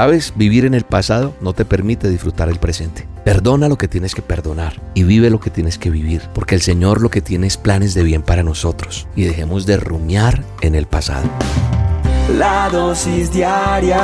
¿Sabes? Vivir en el pasado no te permite disfrutar el presente. Perdona lo que tienes que perdonar y vive lo que tienes que vivir, porque el Señor lo que tiene es planes de bien para nosotros y dejemos de rumiar en el pasado. La dosis diaria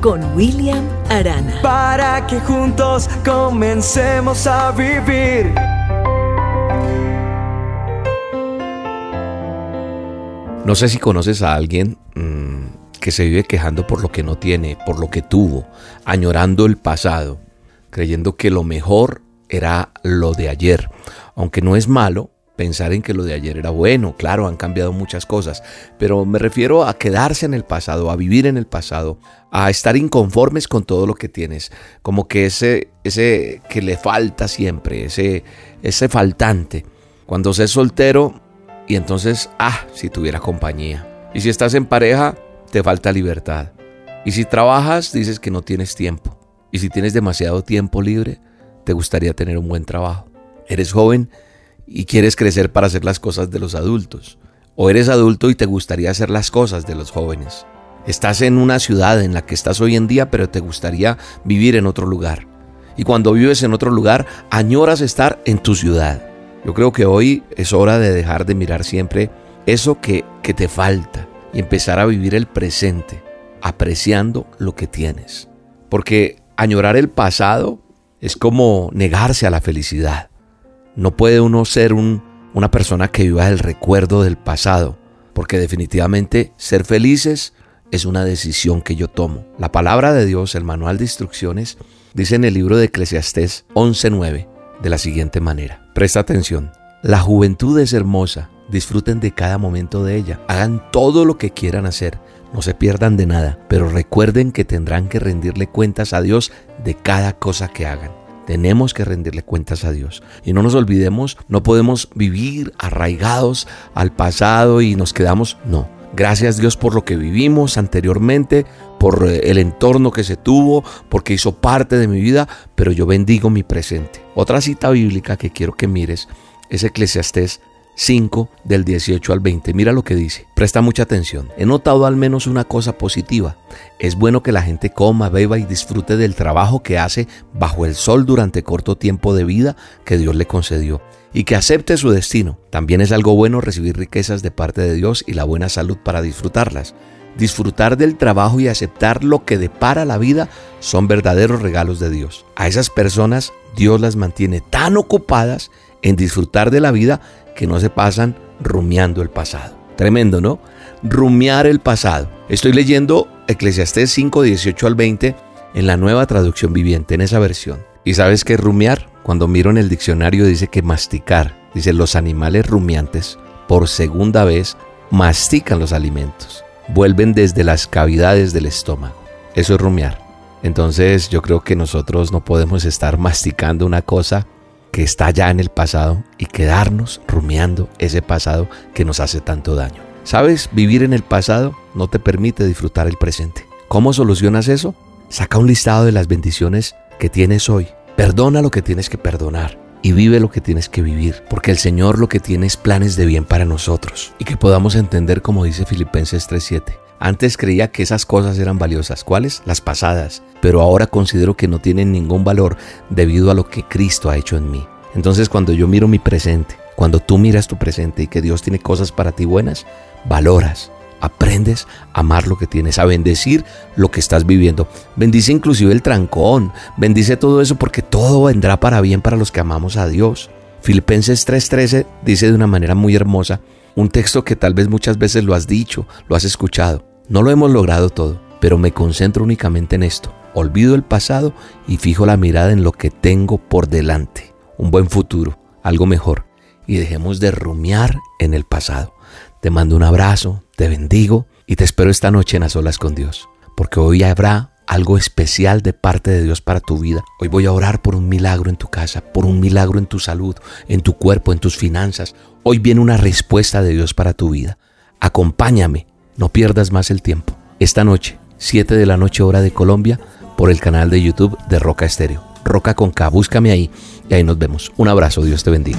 con William Arana. Para que juntos comencemos a vivir. No sé si conoces a alguien mmm, que se vive quejando por lo que no tiene, por lo que tuvo, añorando el pasado, creyendo que lo mejor era lo de ayer. Aunque no es malo pensar en que lo de ayer era bueno, claro, han cambiado muchas cosas, pero me refiero a quedarse en el pasado, a vivir en el pasado, a estar inconformes con todo lo que tienes, como que ese, ese que le falta siempre, ese, ese faltante. Cuando seas soltero, y entonces, ah, si tuviera compañía. Y si estás en pareja, te falta libertad. Y si trabajas, dices que no tienes tiempo. Y si tienes demasiado tiempo libre, te gustaría tener un buen trabajo. Eres joven y quieres crecer para hacer las cosas de los adultos. O eres adulto y te gustaría hacer las cosas de los jóvenes. Estás en una ciudad en la que estás hoy en día, pero te gustaría vivir en otro lugar. Y cuando vives en otro lugar, añoras estar en tu ciudad. Yo creo que hoy es hora de dejar de mirar siempre eso que, que te falta y empezar a vivir el presente, apreciando lo que tienes. Porque añorar el pasado es como negarse a la felicidad. No puede uno ser un, una persona que viva el recuerdo del pasado, porque definitivamente ser felices es una decisión que yo tomo. La palabra de Dios, el manual de instrucciones, dice en el libro de Eclesiastés 11.9 de la siguiente manera. Presta atención. La juventud es hermosa. Disfruten de cada momento de ella. Hagan todo lo que quieran hacer. No se pierdan de nada. Pero recuerden que tendrán que rendirle cuentas a Dios de cada cosa que hagan. Tenemos que rendirle cuentas a Dios. Y no nos olvidemos, no podemos vivir arraigados al pasado y nos quedamos. No. Gracias Dios por lo que vivimos anteriormente, por eh, el entorno que se tuvo, porque hizo parte de mi vida, pero yo bendigo mi presente. Otra cita bíblica que quiero que mires es Eclesiastés 5 del 18 al 20. Mira lo que dice. Presta mucha atención. He notado al menos una cosa positiva. Es bueno que la gente coma, beba y disfrute del trabajo que hace bajo el sol durante corto tiempo de vida que Dios le concedió y que acepte su destino. También es algo bueno recibir riquezas de parte de Dios y la buena salud para disfrutarlas. Disfrutar del trabajo y aceptar lo que depara la vida son verdaderos regalos de Dios. A esas personas Dios las mantiene tan ocupadas en disfrutar de la vida que no se pasan rumiando el pasado. Tremendo, ¿no? Rumiar el pasado. Estoy leyendo Eclesiastés 5, 18 al 20 en la nueva traducción viviente, en esa versión. ¿Y sabes qué es rumiar? Cuando miro en el diccionario dice que masticar. Dice los animales rumiantes por segunda vez mastican los alimentos vuelven desde las cavidades del estómago. Eso es rumiar. Entonces yo creo que nosotros no podemos estar masticando una cosa que está ya en el pasado y quedarnos rumiando ese pasado que nos hace tanto daño. ¿Sabes? Vivir en el pasado no te permite disfrutar el presente. ¿Cómo solucionas eso? Saca un listado de las bendiciones que tienes hoy. Perdona lo que tienes que perdonar y vive lo que tienes que vivir, porque el Señor lo que tiene es planes de bien para nosotros y que podamos entender como dice Filipenses 3:7. Antes creía que esas cosas eran valiosas, ¿cuáles? Las pasadas, pero ahora considero que no tienen ningún valor debido a lo que Cristo ha hecho en mí. Entonces cuando yo miro mi presente, cuando tú miras tu presente y que Dios tiene cosas para ti buenas, valoras, aprendes a amar lo que tienes, a bendecir lo que estás viviendo. Bendice inclusive el trancón, bendice todo eso porque todo vendrá para bien para los que amamos a Dios. Filipenses 3:13 dice de una manera muy hermosa, un texto que tal vez muchas veces lo has dicho, lo has escuchado. No lo hemos logrado todo, pero me concentro únicamente en esto. Olvido el pasado y fijo la mirada en lo que tengo por delante. Un buen futuro, algo mejor. Y dejemos de rumiar en el pasado. Te mando un abrazo, te bendigo y te espero esta noche en las olas con Dios, porque hoy habrá algo especial de parte de Dios para tu vida. Hoy voy a orar por un milagro en tu casa, por un milagro en tu salud, en tu cuerpo, en tus finanzas. Hoy viene una respuesta de Dios para tu vida. Acompáñame, no pierdas más el tiempo. Esta noche, 7 de la noche hora de Colombia, por el canal de YouTube de Roca Estéreo. Roca con K, búscame ahí y ahí nos vemos. Un abrazo, Dios te bendiga.